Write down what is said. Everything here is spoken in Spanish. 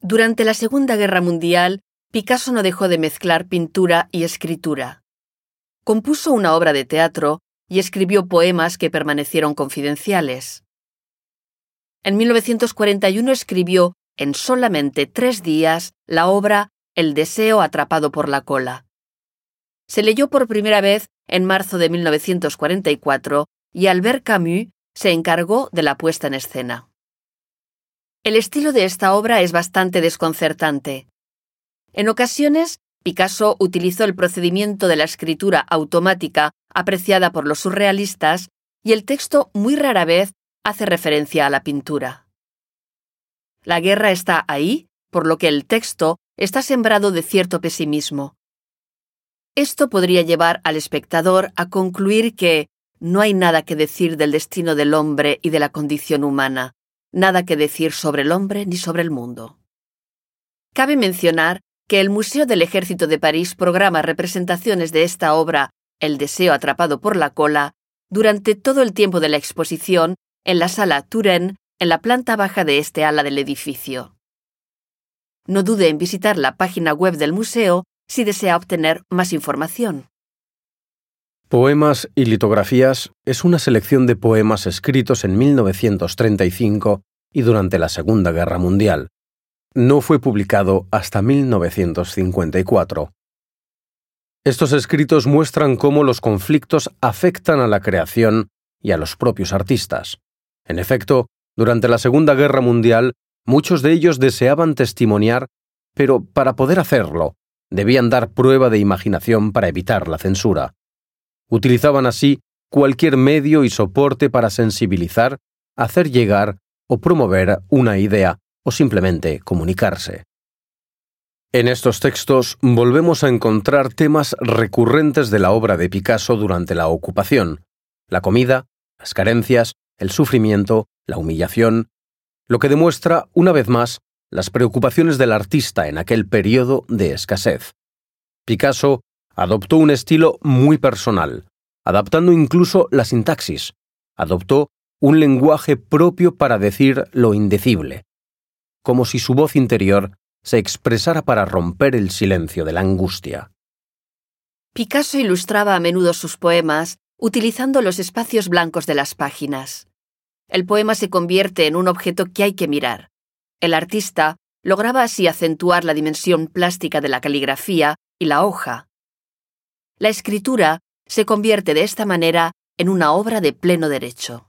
Durante la Segunda Guerra Mundial, Picasso no dejó de mezclar pintura y escritura. Compuso una obra de teatro y escribió poemas que permanecieron confidenciales. En 1941 escribió, en solamente tres días, la obra El deseo atrapado por la cola. Se leyó por primera vez en marzo de 1944 y Albert Camus se encargó de la puesta en escena. El estilo de esta obra es bastante desconcertante. En ocasiones, Picasso utilizó el procedimiento de la escritura automática apreciada por los surrealistas y el texto muy rara vez hace referencia a la pintura. La guerra está ahí, por lo que el texto está sembrado de cierto pesimismo. Esto podría llevar al espectador a concluir que no hay nada que decir del destino del hombre y de la condición humana, nada que decir sobre el hombre ni sobre el mundo. Cabe mencionar que el Museo del Ejército de París programa representaciones de esta obra, El deseo atrapado por la cola, durante todo el tiempo de la exposición en la sala Turenne, en la planta baja de este ala del edificio. No dude en visitar la página web del museo si desea obtener más información. Poemas y litografías es una selección de poemas escritos en 1935 y durante la Segunda Guerra Mundial. No fue publicado hasta 1954. Estos escritos muestran cómo los conflictos afectan a la creación y a los propios artistas. En efecto, durante la Segunda Guerra Mundial, muchos de ellos deseaban testimoniar, pero para poder hacerlo, debían dar prueba de imaginación para evitar la censura. Utilizaban así cualquier medio y soporte para sensibilizar, hacer llegar o promover una idea o simplemente comunicarse. En estos textos volvemos a encontrar temas recurrentes de la obra de Picasso durante la ocupación, la comida, las carencias, el sufrimiento, la humillación, lo que demuestra, una vez más, las preocupaciones del artista en aquel periodo de escasez. Picasso adoptó un estilo muy personal, adaptando incluso la sintaxis. Adoptó un lenguaje propio para decir lo indecible, como si su voz interior se expresara para romper el silencio de la angustia. Picasso ilustraba a menudo sus poemas utilizando los espacios blancos de las páginas. El poema se convierte en un objeto que hay que mirar. El artista lograba así acentuar la dimensión plástica de la caligrafía y la hoja, la escritura se convierte de esta manera en una obra de pleno derecho.